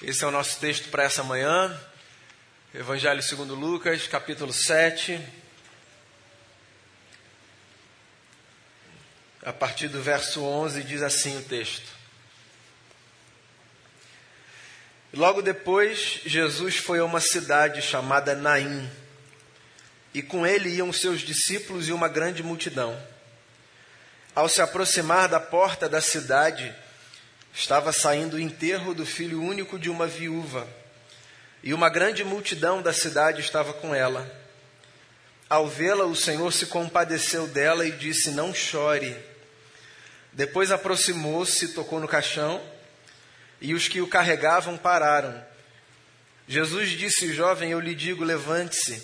Esse é o nosso texto para essa manhã. Evangelho segundo Lucas, capítulo 7. A partir do verso 11 diz assim o texto. Logo depois, Jesus foi a uma cidade chamada Naim, e com ele iam seus discípulos e uma grande multidão. Ao se aproximar da porta da cidade, Estava saindo o enterro do filho único de uma viúva, e uma grande multidão da cidade estava com ela. Ao vê-la, o Senhor se compadeceu dela e disse: Não chore. Depois aproximou-se, tocou no caixão, e os que o carregavam pararam. Jesus disse: Jovem, eu lhe digo, levante-se.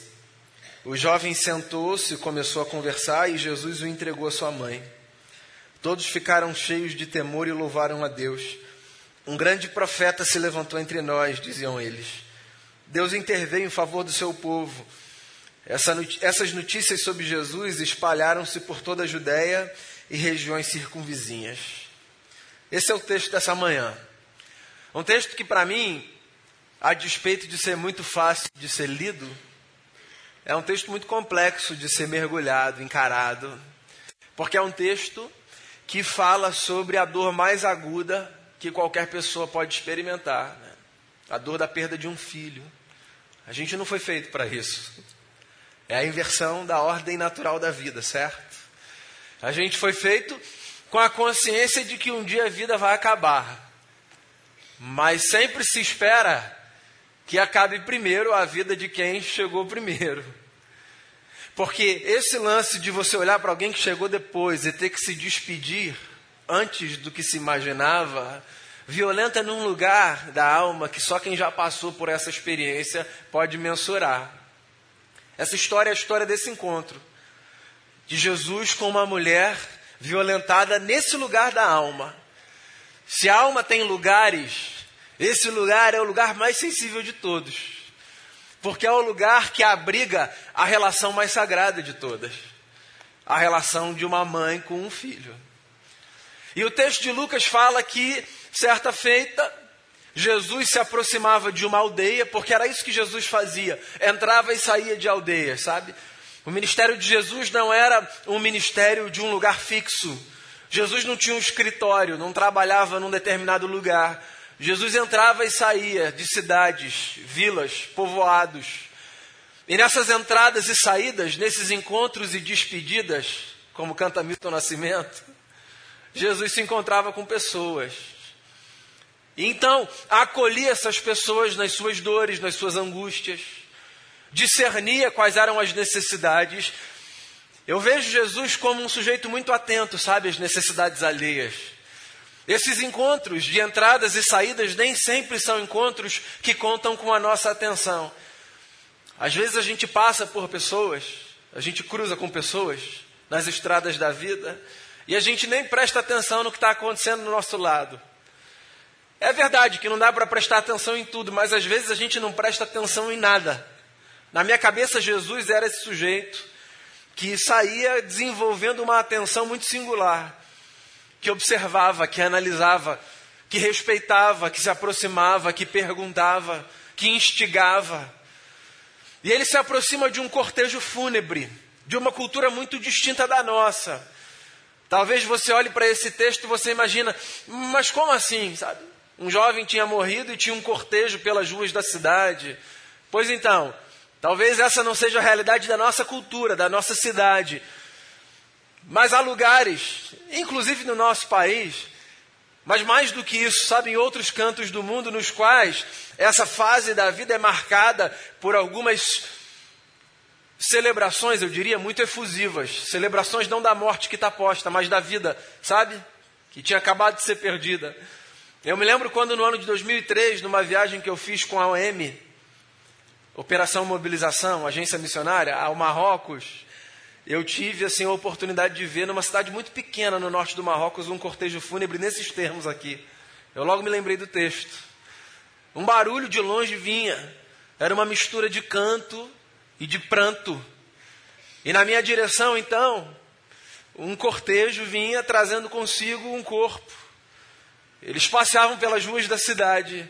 O jovem sentou-se, começou a conversar, e Jesus o entregou à sua mãe. Todos ficaram cheios de temor e louvaram a Deus. Um grande profeta se levantou entre nós, diziam eles. Deus interveio em favor do seu povo. Essa, essas notícias sobre Jesus espalharam-se por toda a Judéia e regiões circunvizinhas. Esse é o texto dessa manhã. Um texto que, para mim, a despeito de ser muito fácil de ser lido, é um texto muito complexo de ser mergulhado, encarado, porque é um texto que fala sobre a dor mais aguda que qualquer pessoa pode experimentar, né? a dor da perda de um filho. A gente não foi feito para isso. É a inversão da ordem natural da vida, certo? A gente foi feito com a consciência de que um dia a vida vai acabar. Mas sempre se espera que acabe primeiro a vida de quem chegou primeiro. Porque esse lance de você olhar para alguém que chegou depois e ter que se despedir antes do que se imaginava, violenta num lugar da alma que só quem já passou por essa experiência pode mensurar. Essa história é a história desse encontro de Jesus com uma mulher violentada nesse lugar da alma. Se a alma tem lugares, esse lugar é o lugar mais sensível de todos porque é o lugar que abriga a relação mais sagrada de todas a relação de uma mãe com um filho. E o texto de Lucas fala que, certa feita, Jesus se aproximava de uma aldeia, porque era isso que Jesus fazia, entrava e saía de aldeias, sabe? O ministério de Jesus não era um ministério de um lugar fixo. Jesus não tinha um escritório, não trabalhava num determinado lugar. Jesus entrava e saía de cidades, vilas, povoados. E nessas entradas e saídas, nesses encontros e despedidas, como canta Milton Nascimento, Jesus se encontrava com pessoas. E então acolhia essas pessoas nas suas dores, nas suas angústias, discernia quais eram as necessidades. Eu vejo Jesus como um sujeito muito atento, sabe, às necessidades alheias. Esses encontros de entradas e saídas nem sempre são encontros que contam com a nossa atenção. Às vezes a gente passa por pessoas, a gente cruza com pessoas nas estradas da vida e a gente nem presta atenção no que está acontecendo do nosso lado. É verdade que não dá para prestar atenção em tudo, mas às vezes a gente não presta atenção em nada. Na minha cabeça, Jesus era esse sujeito que saía desenvolvendo uma atenção muito singular que observava, que analisava, que respeitava, que se aproximava, que perguntava, que instigava. E ele se aproxima de um cortejo fúnebre, de uma cultura muito distinta da nossa. Talvez você olhe para esse texto e você imagina, mas como assim, sabe? Um jovem tinha morrido e tinha um cortejo pelas ruas da cidade. Pois então, talvez essa não seja a realidade da nossa cultura, da nossa cidade. Mas há lugares, inclusive no nosso país, mas mais do que isso, sabe, em outros cantos do mundo, nos quais essa fase da vida é marcada por algumas celebrações, eu diria, muito efusivas. Celebrações não da morte que está posta, mas da vida, sabe? Que tinha acabado de ser perdida. Eu me lembro quando no ano de 2003, numa viagem que eu fiz com a OM, Operação Mobilização, agência missionária, ao Marrocos, eu tive assim a oportunidade de ver numa cidade muito pequena no norte do Marrocos um cortejo fúnebre nesses termos aqui. Eu logo me lembrei do texto. Um barulho de longe vinha. Era uma mistura de canto e de pranto. E na minha direção, então, um cortejo vinha trazendo consigo um corpo. Eles passeavam pelas ruas da cidade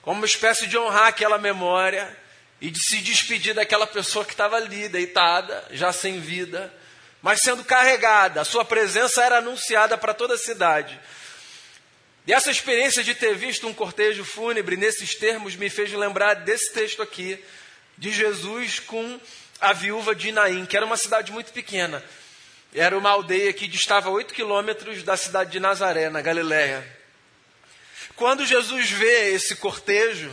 como uma espécie de honrar aquela memória e de se despedir daquela pessoa que estava ali, deitada, já sem vida, mas sendo carregada. A sua presença era anunciada para toda a cidade. E essa experiência de ter visto um cortejo fúnebre nesses termos me fez lembrar desse texto aqui, de Jesus com a viúva de Naim, que era uma cidade muito pequena. Era uma aldeia que distava oito quilômetros da cidade de Nazaré, na Galiléia. Quando Jesus vê esse cortejo,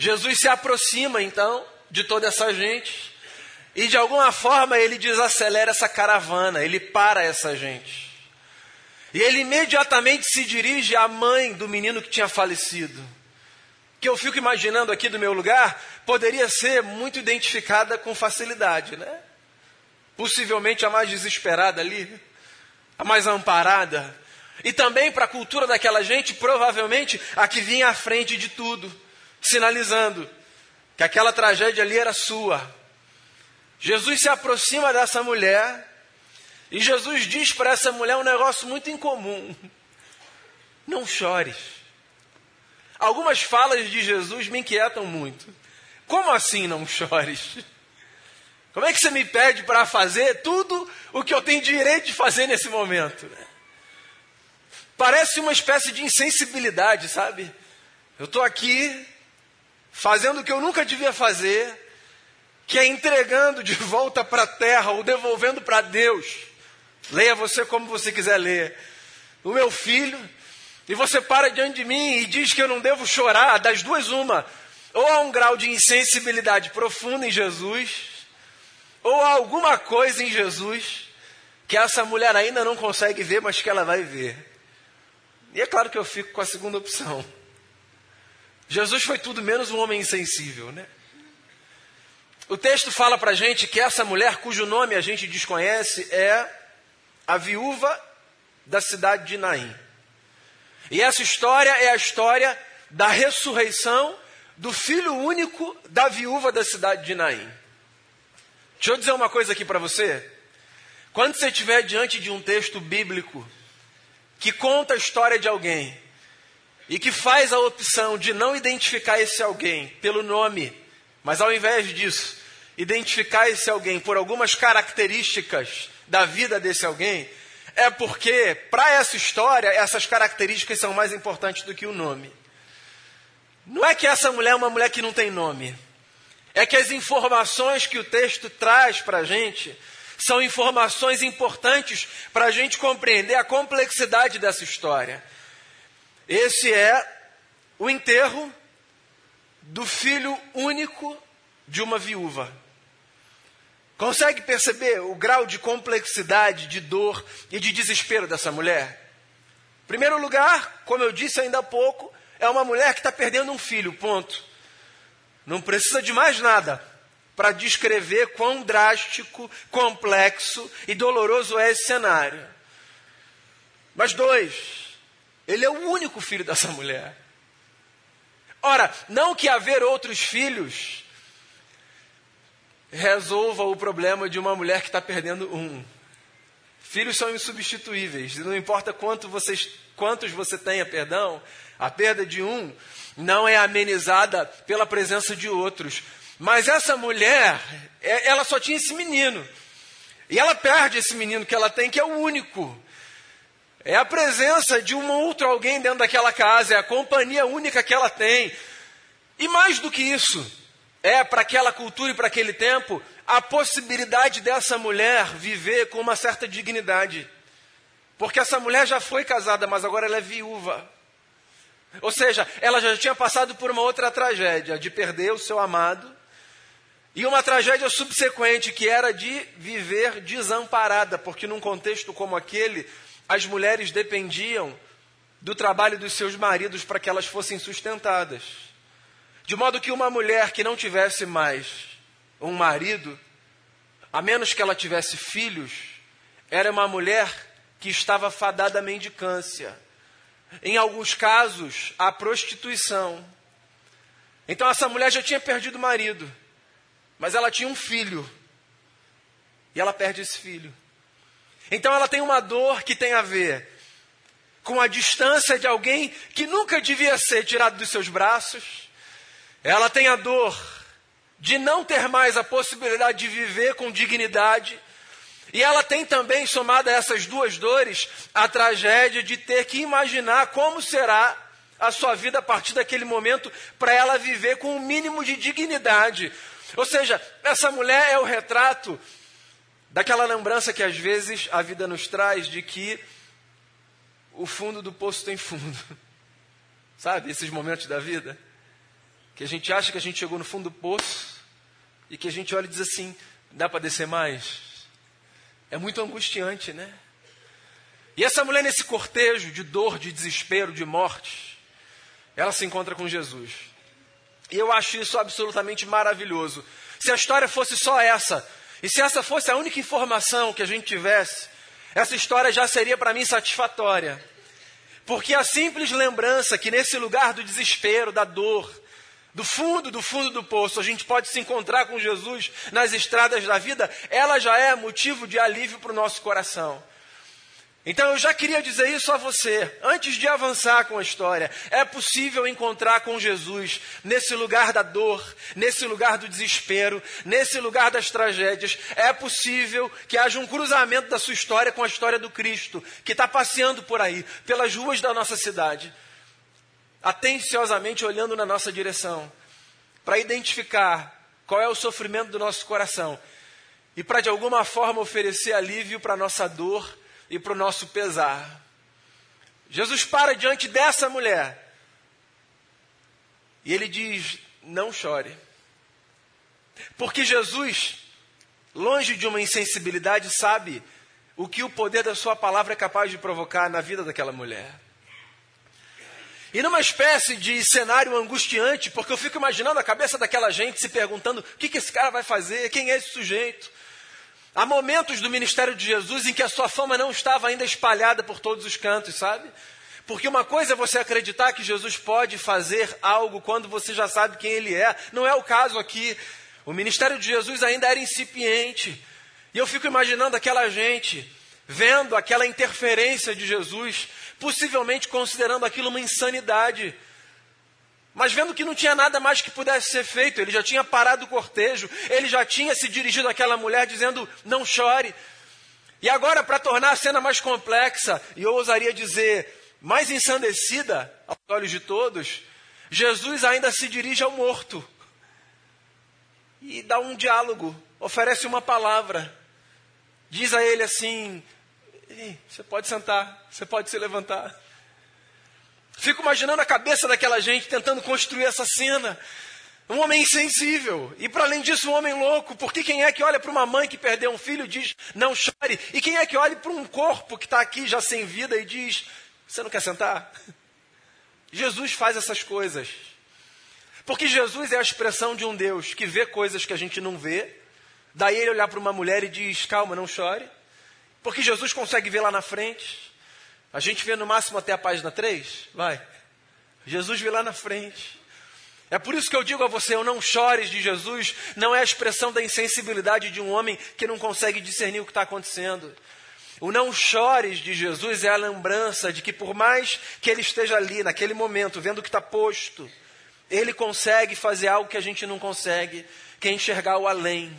Jesus se aproxima então de toda essa gente e de alguma forma ele desacelera essa caravana, ele para essa gente. E ele imediatamente se dirige à mãe do menino que tinha falecido. Que eu fico imaginando aqui do meu lugar, poderia ser muito identificada com facilidade, né? Possivelmente a mais desesperada ali, a mais amparada. E também para a cultura daquela gente, provavelmente a que vinha à frente de tudo, sinalizando que aquela tragédia ali era sua. Jesus se aproxima dessa mulher e Jesus diz para essa mulher um negócio muito incomum: não chores. Algumas falas de Jesus me inquietam muito. Como assim não chores? Como é que você me pede para fazer tudo o que eu tenho direito de fazer nesse momento? Parece uma espécie de insensibilidade, sabe? Eu estou aqui fazendo o que eu nunca devia fazer, que é entregando de volta para a terra ou devolvendo para Deus Leia você como você quiser ler. O meu filho, e você para diante de mim e diz que eu não devo chorar, das duas, uma. Ou há um grau de insensibilidade profunda em Jesus, ou há alguma coisa em Jesus que essa mulher ainda não consegue ver, mas que ela vai ver. E é claro que eu fico com a segunda opção. Jesus foi tudo menos um homem insensível, né? O texto fala para gente que essa mulher, cujo nome a gente desconhece, é a viúva da cidade de Naim. E essa história é a história da ressurreição do filho único da viúva da cidade de Naim. Deixa eu dizer uma coisa aqui para você. Quando você estiver diante de um texto bíblico que conta a história de alguém e que faz a opção de não identificar esse alguém pelo nome, mas ao invés disso, identificar esse alguém por algumas características da vida desse alguém, é porque, para essa história, essas características são mais importantes do que o nome. Não é que essa mulher é uma mulher que não tem nome. É que as informações que o texto traz para a gente são informações importantes para a gente compreender a complexidade dessa história. Esse é o enterro do filho único de uma viúva. Consegue perceber o grau de complexidade, de dor e de desespero dessa mulher? Em primeiro lugar, como eu disse ainda há pouco, é uma mulher que está perdendo um filho, ponto. Não precisa de mais nada para descrever quão drástico, complexo e doloroso é esse cenário. Mas dois, ele é o único filho dessa mulher. Ora, não que haver outros filhos resolva o problema de uma mulher que está perdendo um. Filhos são insubstituíveis, não importa quanto vocês, quantos você tenha, perdão, a perda de um não é amenizada pela presença de outros. Mas essa mulher, é, ela só tinha esse menino. E ela perde esse menino que ela tem, que é o único. É a presença de um outro alguém dentro daquela casa, é a companhia única que ela tem. E mais do que isso, é para aquela cultura e para aquele tempo a possibilidade dessa mulher viver com uma certa dignidade. Porque essa mulher já foi casada, mas agora ela é viúva. Ou seja, ela já tinha passado por uma outra tragédia, de perder o seu amado, e uma tragédia subsequente, que era de viver desamparada, porque num contexto como aquele, as mulheres dependiam do trabalho dos seus maridos para que elas fossem sustentadas. De modo que uma mulher que não tivesse mais um marido, a menos que ela tivesse filhos, era uma mulher que estava fadada à mendicância. Em alguns casos, à prostituição. Então essa mulher já tinha perdido o marido, mas ela tinha um filho. E ela perde esse filho. Então ela tem uma dor que tem a ver com a distância de alguém que nunca devia ser tirado dos seus braços. Ela tem a dor de não ter mais a possibilidade de viver com dignidade. E ela tem também, somada a essas duas dores, a tragédia de ter que imaginar como será a sua vida a partir daquele momento para ela viver com o um mínimo de dignidade. Ou seja, essa mulher é o retrato daquela lembrança que às vezes a vida nos traz de que o fundo do poço tem fundo. Sabe, esses momentos da vida? Que a gente acha que a gente chegou no fundo do poço e que a gente olha e diz assim: dá para descer mais? É muito angustiante, né? E essa mulher, nesse cortejo de dor, de desespero, de morte, ela se encontra com Jesus. E eu acho isso absolutamente maravilhoso. Se a história fosse só essa, e se essa fosse a única informação que a gente tivesse, essa história já seria para mim satisfatória. Porque a simples lembrança que nesse lugar do desespero, da dor, do fundo, do fundo do poço, a gente pode se encontrar com Jesus nas estradas da vida, ela já é motivo de alívio para o nosso coração. Então eu já queria dizer isso a você, antes de avançar com a história. É possível encontrar com Jesus nesse lugar da dor, nesse lugar do desespero, nesse lugar das tragédias. É possível que haja um cruzamento da sua história com a história do Cristo, que está passeando por aí, pelas ruas da nossa cidade, atenciosamente olhando na nossa direção, para identificar qual é o sofrimento do nosso coração e para de alguma forma oferecer alívio para a nossa dor e para o nosso pesar. Jesus para diante dessa mulher e ele diz: Não chore. Porque Jesus, longe de uma insensibilidade, sabe o que o poder da Sua palavra é capaz de provocar na vida daquela mulher. E numa espécie de cenário angustiante, porque eu fico imaginando a cabeça daquela gente se perguntando: o que, que esse cara vai fazer? Quem é esse sujeito? Há momentos do ministério de Jesus em que a sua fama não estava ainda espalhada por todos os cantos, sabe? Porque uma coisa é você acreditar que Jesus pode fazer algo quando você já sabe quem ele é. Não é o caso aqui. O ministério de Jesus ainda era incipiente. E eu fico imaginando aquela gente vendo aquela interferência de Jesus, possivelmente considerando aquilo uma insanidade. Mas vendo que não tinha nada mais que pudesse ser feito, ele já tinha parado o cortejo, ele já tinha se dirigido àquela mulher dizendo: Não chore. E agora, para tornar a cena mais complexa, e eu ousaria dizer mais ensandecida aos olhos de todos, Jesus ainda se dirige ao morto e dá um diálogo, oferece uma palavra. Diz a ele assim: Você pode sentar, você pode se levantar. Fico imaginando a cabeça daquela gente tentando construir essa cena. Um homem insensível. E para além disso, um homem louco. Porque quem é que olha para uma mãe que perdeu um filho e diz, não chore? E quem é que olha para um corpo que está aqui já sem vida e diz, você não quer sentar? Jesus faz essas coisas. Porque Jesus é a expressão de um Deus que vê coisas que a gente não vê. Daí ele olhar para uma mulher e diz, calma, não chore. Porque Jesus consegue ver lá na frente. A gente vê no máximo até a página 3? Vai. Jesus vê lá na frente. É por isso que eu digo a você: eu não chores de Jesus, não é a expressão da insensibilidade de um homem que não consegue discernir o que está acontecendo. O não chores de Jesus é a lembrança de que, por mais que ele esteja ali, naquele momento, vendo o que está posto, ele consegue fazer algo que a gente não consegue, que é enxergar o além,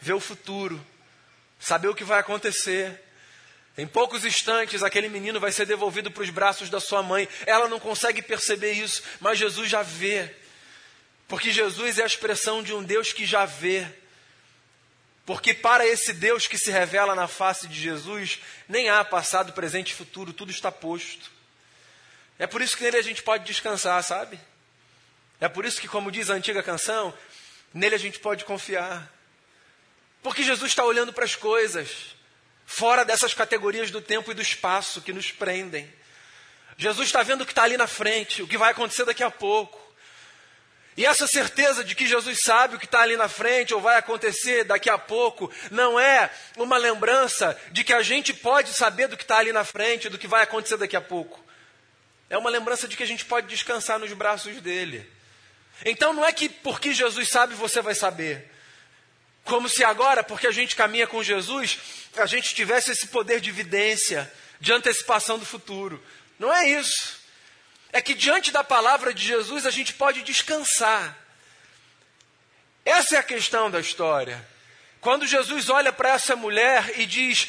ver o futuro, saber o que vai acontecer. Em poucos instantes, aquele menino vai ser devolvido para os braços da sua mãe. Ela não consegue perceber isso, mas Jesus já vê. Porque Jesus é a expressão de um Deus que já vê. Porque para esse Deus que se revela na face de Jesus, nem há passado, presente e futuro, tudo está posto. É por isso que nele a gente pode descansar, sabe? É por isso que, como diz a antiga canção, nele a gente pode confiar. Porque Jesus está olhando para as coisas fora dessas categorias do tempo e do espaço que nos prendem. Jesus está vendo o que está ali na frente, o que vai acontecer daqui a pouco. E essa certeza de que Jesus sabe o que está ali na frente ou vai acontecer daqui a pouco, não é uma lembrança de que a gente pode saber do que está ali na frente, do que vai acontecer daqui a pouco. É uma lembrança de que a gente pode descansar nos braços dele. Então não é que porque Jesus sabe você vai saber. Como se agora, porque a gente caminha com Jesus, a gente tivesse esse poder de evidência, de antecipação do futuro. Não é isso. É que diante da palavra de Jesus a gente pode descansar. Essa é a questão da história. Quando Jesus olha para essa mulher e diz: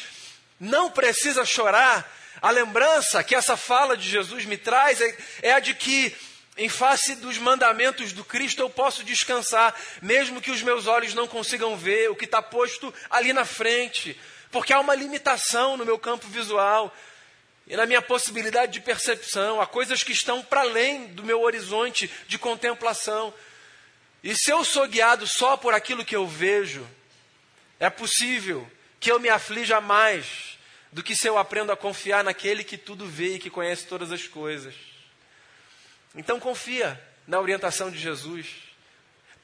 Não precisa chorar, a lembrança que essa fala de Jesus me traz é, é a de que, em face dos mandamentos do Cristo, eu posso descansar, mesmo que os meus olhos não consigam ver o que está posto ali na frente, porque há uma limitação no meu campo visual e na minha possibilidade de percepção, há coisas que estão para além do meu horizonte de contemplação. E se eu sou guiado só por aquilo que eu vejo, é possível que eu me aflija mais do que se eu aprendo a confiar naquele que tudo vê e que conhece todas as coisas. Então confia na orientação de Jesus,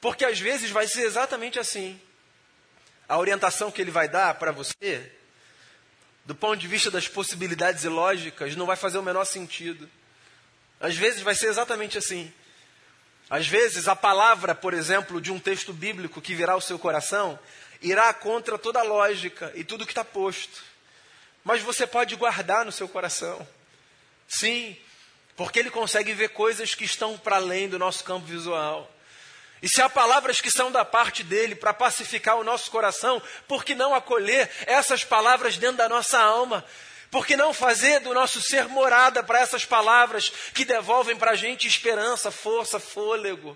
porque às vezes vai ser exatamente assim. A orientação que ele vai dar para você, do ponto de vista das possibilidades e lógicas, não vai fazer o menor sentido. Às vezes vai ser exatamente assim. Às vezes a palavra, por exemplo, de um texto bíblico que virá ao seu coração, irá contra toda a lógica e tudo que está posto mas você pode guardar no seu coração. Sim, porque ele consegue ver coisas que estão para além do nosso campo visual. E se há palavras que são da parte dele para pacificar o nosso coração, por que não acolher essas palavras dentro da nossa alma? Por que não fazer do nosso ser morada para essas palavras que devolvem para a gente esperança, força, fôlego?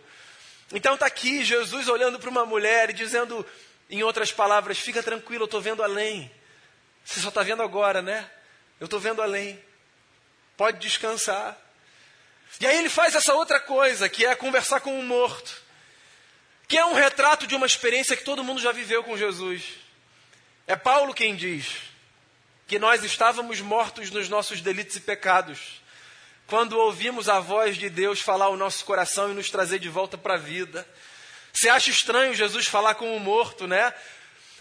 Então está aqui Jesus olhando para uma mulher e dizendo, em outras palavras, fica tranquilo, eu estou vendo além. Você só está vendo agora, né? Eu estou vendo além. Pode descansar. E aí ele faz essa outra coisa, que é conversar com um morto. Que é um retrato de uma experiência que todo mundo já viveu com Jesus. É Paulo quem diz que nós estávamos mortos nos nossos delitos e pecados, quando ouvimos a voz de Deus falar ao nosso coração e nos trazer de volta para a vida. Você acha estranho Jesus falar com um morto, né?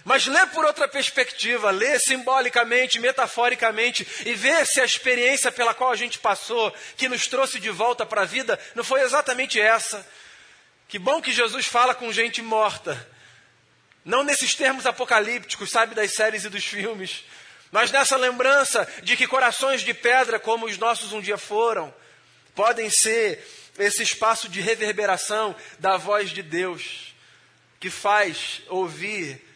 Mas lê por outra perspectiva, lê simbolicamente, metaforicamente e vê se a experiência pela qual a gente passou, que nos trouxe de volta para a vida, não foi exatamente essa. Que bom que Jesus fala com gente morta. Não nesses termos apocalípticos, sabe, das séries e dos filmes, mas nessa lembrança de que corações de pedra, como os nossos um dia foram, podem ser esse espaço de reverberação da voz de Deus, que faz ouvir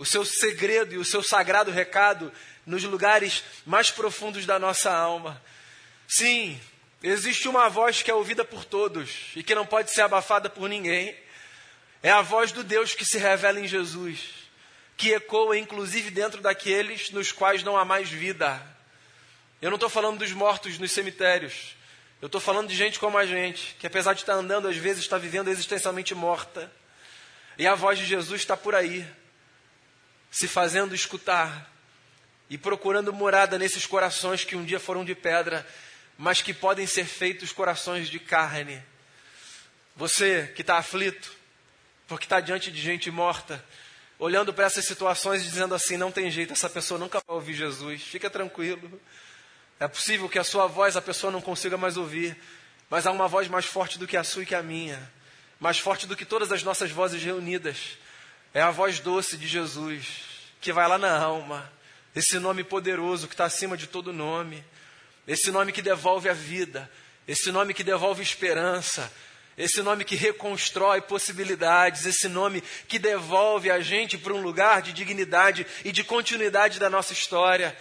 o seu segredo e o seu sagrado recado nos lugares mais profundos da nossa alma. Sim, existe uma voz que é ouvida por todos e que não pode ser abafada por ninguém. É a voz do Deus que se revela em Jesus, que ecoa inclusive dentro daqueles nos quais não há mais vida. Eu não estou falando dos mortos nos cemitérios. Eu estou falando de gente como a gente, que apesar de estar andando, às vezes está vivendo existencialmente morta. E a voz de Jesus está por aí, se fazendo escutar e procurando morada nesses corações que um dia foram de pedra, mas que podem ser feitos corações de carne. Você que está aflito, porque está diante de gente morta, olhando para essas situações e dizendo assim: não tem jeito, essa pessoa nunca vai ouvir Jesus, fica tranquilo. É possível que a sua voz a pessoa não consiga mais ouvir, mas há uma voz mais forte do que a sua e que a minha, mais forte do que todas as nossas vozes reunidas é a voz doce de Jesus, que vai lá na alma. Esse nome poderoso que está acima de todo nome. Esse nome que devolve a vida. Esse nome que devolve esperança. Esse nome que reconstrói possibilidades. Esse nome que devolve a gente para um lugar de dignidade e de continuidade da nossa história.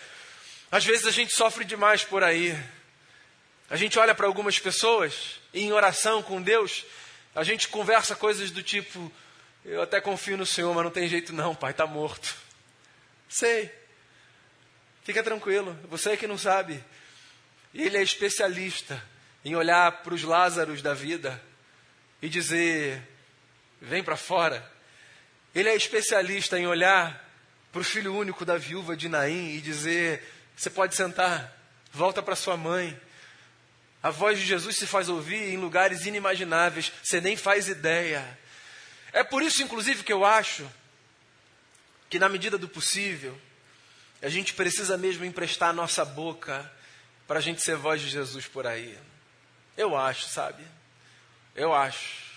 Às vezes a gente sofre demais por aí. A gente olha para algumas pessoas e em oração com Deus, a gente conversa coisas do tipo: eu até confio no Senhor, mas não tem jeito não, pai, está morto. Sei. Fica tranquilo, você é que não sabe. Ele é especialista em olhar para os Lázaros da vida e dizer: vem para fora. Ele é especialista em olhar para o filho único da viúva de Naim e dizer: você pode sentar, volta para sua mãe. A voz de Jesus se faz ouvir em lugares inimagináveis, você nem faz ideia. É por isso, inclusive, que eu acho que, na medida do possível, a gente precisa mesmo emprestar a nossa boca para a gente ser voz de Jesus por aí. Eu acho, sabe? Eu acho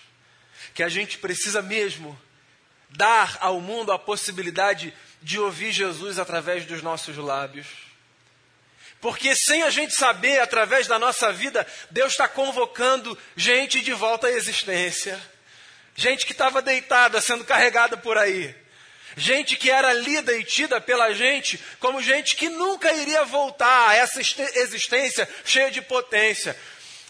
que a gente precisa mesmo dar ao mundo a possibilidade de ouvir Jesus através dos nossos lábios. Porque sem a gente saber, através da nossa vida, Deus está convocando gente de volta à existência. Gente que estava deitada, sendo carregada por aí. Gente que era lida e tida pela gente como gente que nunca iria voltar a essa existência cheia de potência.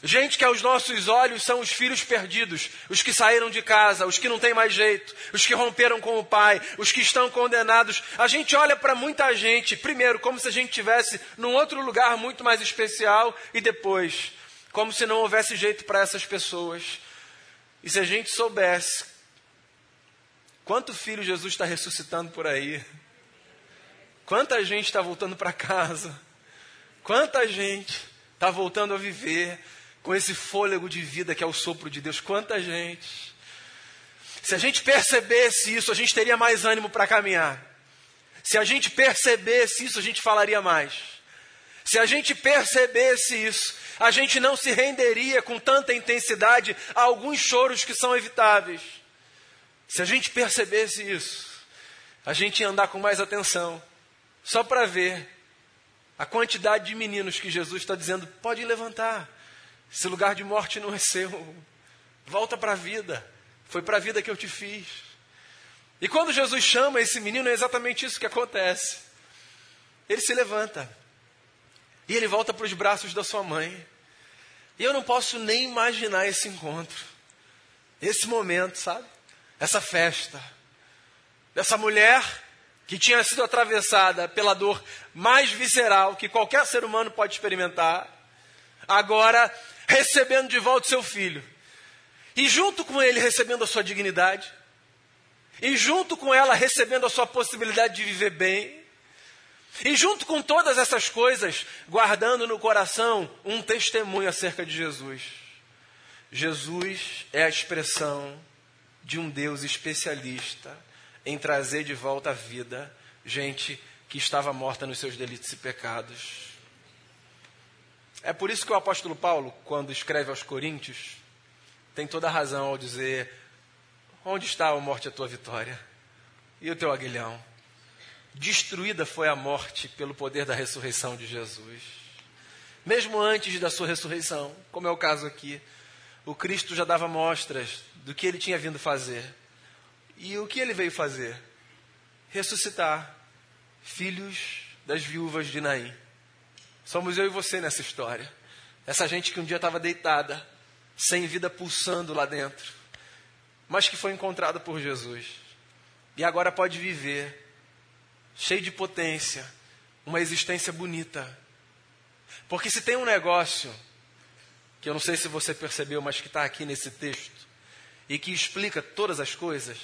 Gente que aos nossos olhos são os filhos perdidos, os que saíram de casa, os que não têm mais jeito, os que romperam com o pai, os que estão condenados. A gente olha para muita gente, primeiro, como se a gente estivesse num outro lugar muito mais especial, e depois, como se não houvesse jeito para essas pessoas. E se a gente soubesse quanto filho Jesus está ressuscitando por aí, quanta gente está voltando para casa, quanta gente está voltando a viver com esse fôlego de vida que é o sopro de Deus. Quanta gente. Se a gente percebesse isso, a gente teria mais ânimo para caminhar. Se a gente percebesse isso, a gente falaria mais. Se a gente percebesse isso, a gente não se renderia com tanta intensidade a alguns choros que são evitáveis. Se a gente percebesse isso, a gente ia andar com mais atenção, só para ver a quantidade de meninos que Jesus está dizendo: pode levantar, esse lugar de morte não é seu. Volta para a vida. Foi para a vida que eu te fiz. E quando Jesus chama esse menino, é exatamente isso que acontece. Ele se levanta. E ele volta para os braços da sua mãe. E eu não posso nem imaginar esse encontro. Esse momento, sabe? Essa festa. Dessa mulher que tinha sido atravessada pela dor mais visceral que qualquer ser humano pode experimentar. Agora recebendo de volta seu filho. E junto com ele recebendo a sua dignidade. E junto com ela recebendo a sua possibilidade de viver bem. E junto com todas essas coisas, guardando no coração um testemunho acerca de Jesus. Jesus é a expressão de um Deus especialista em trazer de volta à vida gente que estava morta nos seus delitos e pecados. É por isso que o apóstolo Paulo, quando escreve aos Coríntios, tem toda a razão ao dizer: Onde está, a morte, a tua vitória? E o teu aguilhão? Destruída foi a morte pelo poder da ressurreição de Jesus. Mesmo antes da sua ressurreição, como é o caso aqui, o Cristo já dava mostras do que ele tinha vindo fazer. E o que ele veio fazer? Ressuscitar filhos das viúvas de Naim. Somos eu e você nessa história. Essa gente que um dia estava deitada, sem vida pulsando lá dentro, mas que foi encontrada por Jesus. E agora pode viver, cheio de potência, uma existência bonita. Porque se tem um negócio, que eu não sei se você percebeu, mas que está aqui nesse texto, e que explica todas as coisas,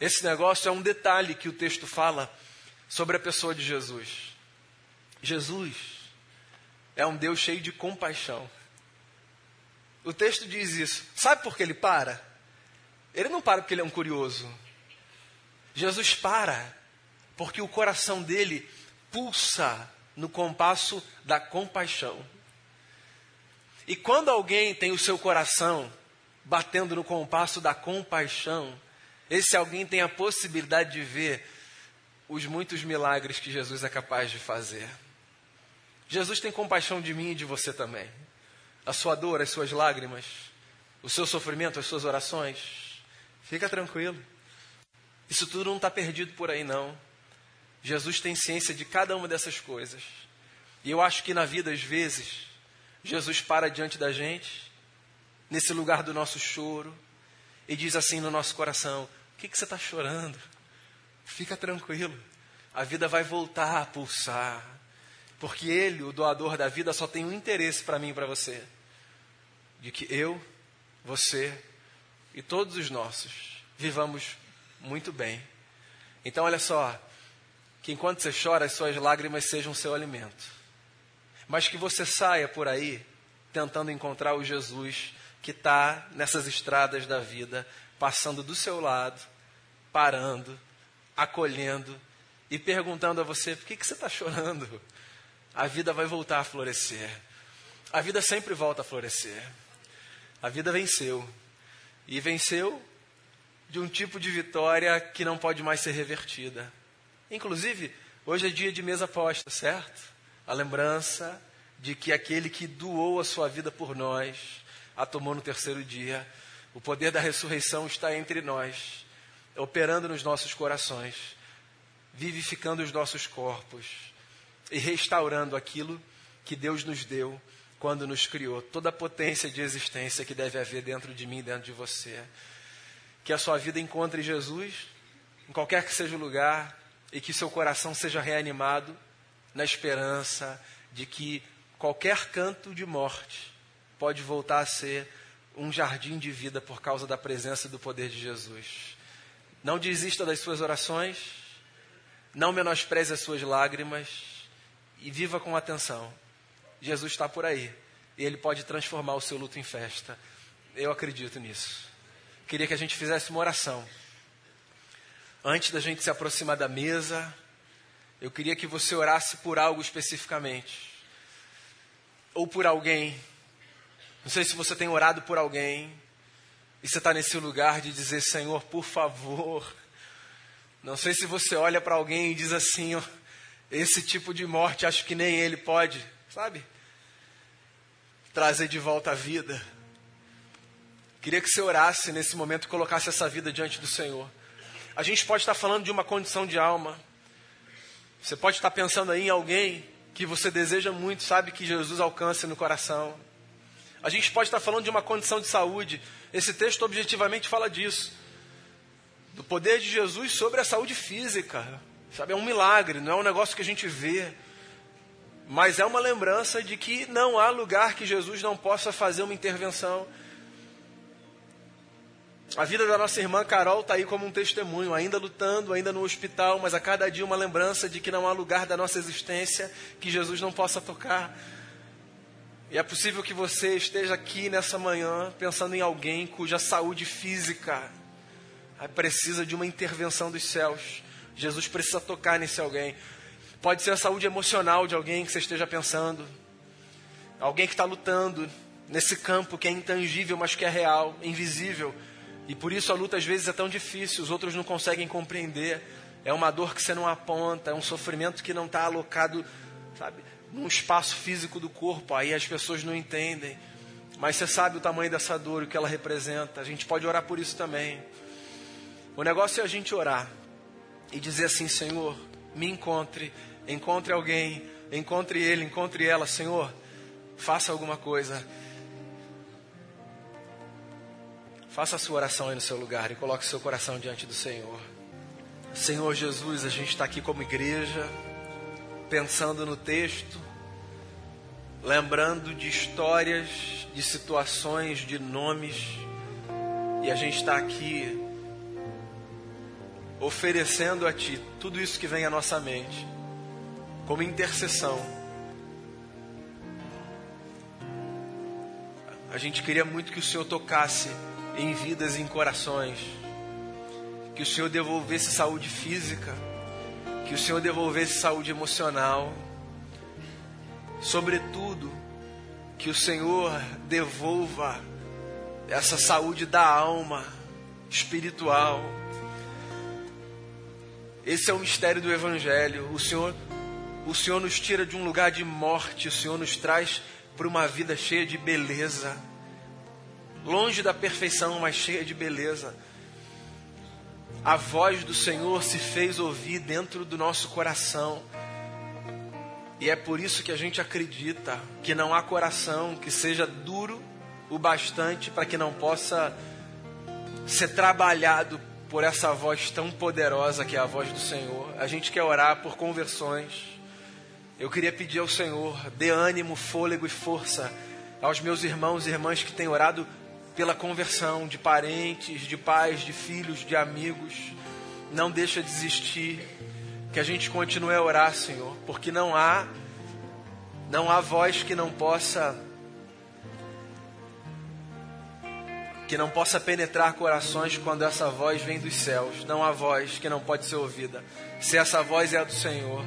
esse negócio é um detalhe que o texto fala sobre a pessoa de Jesus. Jesus é um Deus cheio de compaixão. O texto diz isso. Sabe por que ele para? Ele não para porque ele é um curioso. Jesus para porque o coração dele pulsa no compasso da compaixão. E quando alguém tem o seu coração batendo no compasso da compaixão, esse alguém tem a possibilidade de ver os muitos milagres que Jesus é capaz de fazer. Jesus tem compaixão de mim e de você também. A sua dor, as suas lágrimas, o seu sofrimento, as suas orações. Fica tranquilo. Isso tudo não está perdido por aí, não. Jesus tem ciência de cada uma dessas coisas. E eu acho que na vida, às vezes, Jesus para diante da gente, nesse lugar do nosso choro, e diz assim no nosso coração: O que, que você está chorando? Fica tranquilo, a vida vai voltar a pulsar. Porque Ele, o doador da vida, só tem um interesse para mim e para você: de que eu, você e todos os nossos vivamos muito bem. Então, olha só, que enquanto você chora, as suas lágrimas sejam seu alimento. Mas que você saia por aí tentando encontrar o Jesus que está nessas estradas da vida, passando do seu lado, parando, acolhendo e perguntando a você: por que, que você está chorando? a vida vai voltar a florescer. A vida sempre volta a florescer. A vida venceu. E venceu de um tipo de vitória que não pode mais ser revertida. Inclusive, hoje é dia de mesa posta, certo? a lembrança de que aquele que doou a sua vida por nós a tomou no terceiro dia. O poder da ressurreição está entre nós, operando nos nossos corações, vivificando os nossos corpos e restaurando aquilo que Deus nos deu quando nos criou, toda a potência de existência que deve haver dentro de mim dentro de você. Que a sua vida encontre Jesus, em qualquer que seja o lugar, e que seu coração seja reanimado na esperança de que qualquer canto de morte pode voltar a ser um jardim de vida por causa da presença e do poder de Jesus. Não desista das suas orações, não menospreze as suas lágrimas e viva com atenção. Jesus está por aí e ele pode transformar o seu luto em festa. Eu acredito nisso. Queria que a gente fizesse uma oração. Antes da gente se aproximar da mesa, eu queria que você orasse por algo especificamente. Ou por alguém. Não sei se você tem orado por alguém. E você está nesse lugar de dizer, Senhor, por favor. Não sei se você olha para alguém e diz assim, ó, esse tipo de morte acho que nem ele pode, sabe? Trazer de volta a vida. Queria que você orasse nesse momento e colocasse essa vida diante do Senhor. A gente pode estar falando de uma condição de alma. Você pode estar pensando aí em alguém que você deseja muito, sabe que Jesus alcance no coração. A gente pode estar falando de uma condição de saúde. Esse texto objetivamente fala disso. Do poder de Jesus sobre a saúde física. Sabe, é um milagre, não é um negócio que a gente vê. Mas é uma lembrança de que não há lugar que Jesus não possa fazer uma intervenção. A vida da nossa irmã Carol está aí como um testemunho, ainda lutando, ainda no hospital, mas a cada dia uma lembrança de que não há lugar da nossa existência que Jesus não possa tocar. E é possível que você esteja aqui nessa manhã pensando em alguém cuja saúde física precisa de uma intervenção dos céus. Jesus precisa tocar nesse alguém. Pode ser a saúde emocional de alguém que você esteja pensando. Alguém que está lutando nesse campo que é intangível, mas que é real, invisível e por isso a luta às vezes é tão difícil, os outros não conseguem compreender. É uma dor que você não aponta, é um sofrimento que não está alocado, sabe, num espaço físico do corpo. Aí as pessoas não entendem. Mas você sabe o tamanho dessa dor o que ela representa. A gente pode orar por isso também. O negócio é a gente orar e dizer assim: Senhor, me encontre, encontre alguém, encontre ele, encontre ela, Senhor, faça alguma coisa. Faça a sua oração aí no seu lugar e coloque seu coração diante do Senhor. Senhor Jesus, a gente está aqui como igreja, pensando no texto, lembrando de histórias, de situações, de nomes, e a gente está aqui oferecendo a Ti tudo isso que vem à nossa mente, como intercessão. A gente queria muito que o Senhor tocasse em vidas e em corações. Que o Senhor devolvesse saúde física, que o Senhor devolvesse saúde emocional. Sobretudo, que o Senhor devolva essa saúde da alma espiritual. Esse é o mistério do Evangelho. O Senhor, o Senhor nos tira de um lugar de morte, o Senhor nos traz para uma vida cheia de beleza longe da perfeição, mas cheia de beleza. A voz do Senhor se fez ouvir dentro do nosso coração. E é por isso que a gente acredita que não há coração que seja duro o bastante para que não possa ser trabalhado por essa voz tão poderosa que é a voz do Senhor. A gente quer orar por conversões. Eu queria pedir ao Senhor, dê ânimo, fôlego e força aos meus irmãos e irmãs que têm orado pela conversão de parentes, de pais, de filhos, de amigos. Não deixa de existir. Que a gente continue a orar, Senhor, porque não há não há voz que não possa que não possa penetrar corações quando essa voz vem dos céus. Não há voz que não pode ser ouvida. Se essa voz é a do Senhor.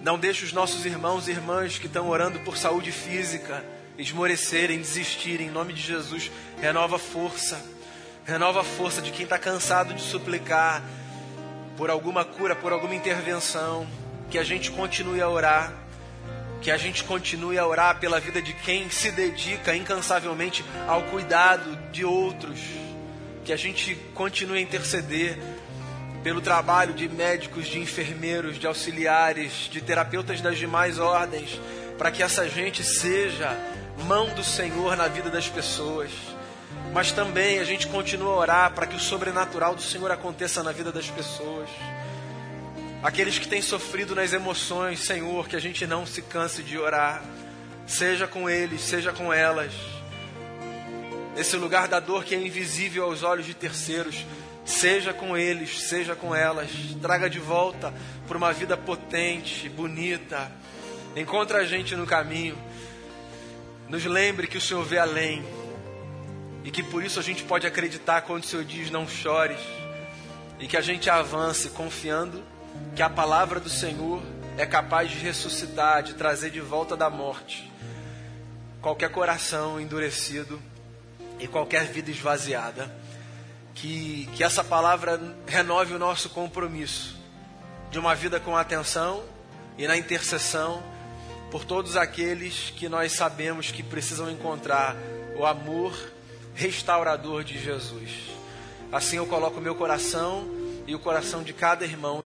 Não deixe os nossos irmãos e irmãs que estão orando por saúde física, esmorecerem, desistirem. Em nome de Jesus, renova a força. Renova a força de quem está cansado de suplicar por alguma cura, por alguma intervenção. que a gente continue a orar, que a gente continue a orar pela vida de quem se dedica incansavelmente ao cuidado de outros, que a gente continue a interceder pelo trabalho de médicos, de enfermeiros, de auxiliares, de terapeutas das demais ordens, para que essa gente seja mão do Senhor na vida das pessoas. Mas também a gente continua a orar para que o sobrenatural do Senhor aconteça na vida das pessoas. Aqueles que têm sofrido nas emoções, Senhor, que a gente não se canse de orar, seja com eles, seja com elas. Nesse lugar da dor que é invisível aos olhos de terceiros, seja com eles, seja com elas. Traga de volta para uma vida potente, bonita. Encontra a gente no caminho. Nos lembre que o Senhor vê além e que por isso a gente pode acreditar quando o Senhor diz não chores e que a gente avance confiando que a palavra do Senhor é capaz de ressuscitar, de trazer de volta da morte qualquer coração endurecido e qualquer vida esvaziada. Que, que essa palavra renove o nosso compromisso de uma vida com atenção e na intercessão por todos aqueles que nós sabemos que precisam encontrar o amor restaurador de Jesus. Assim eu coloco meu coração e o coração de cada irmão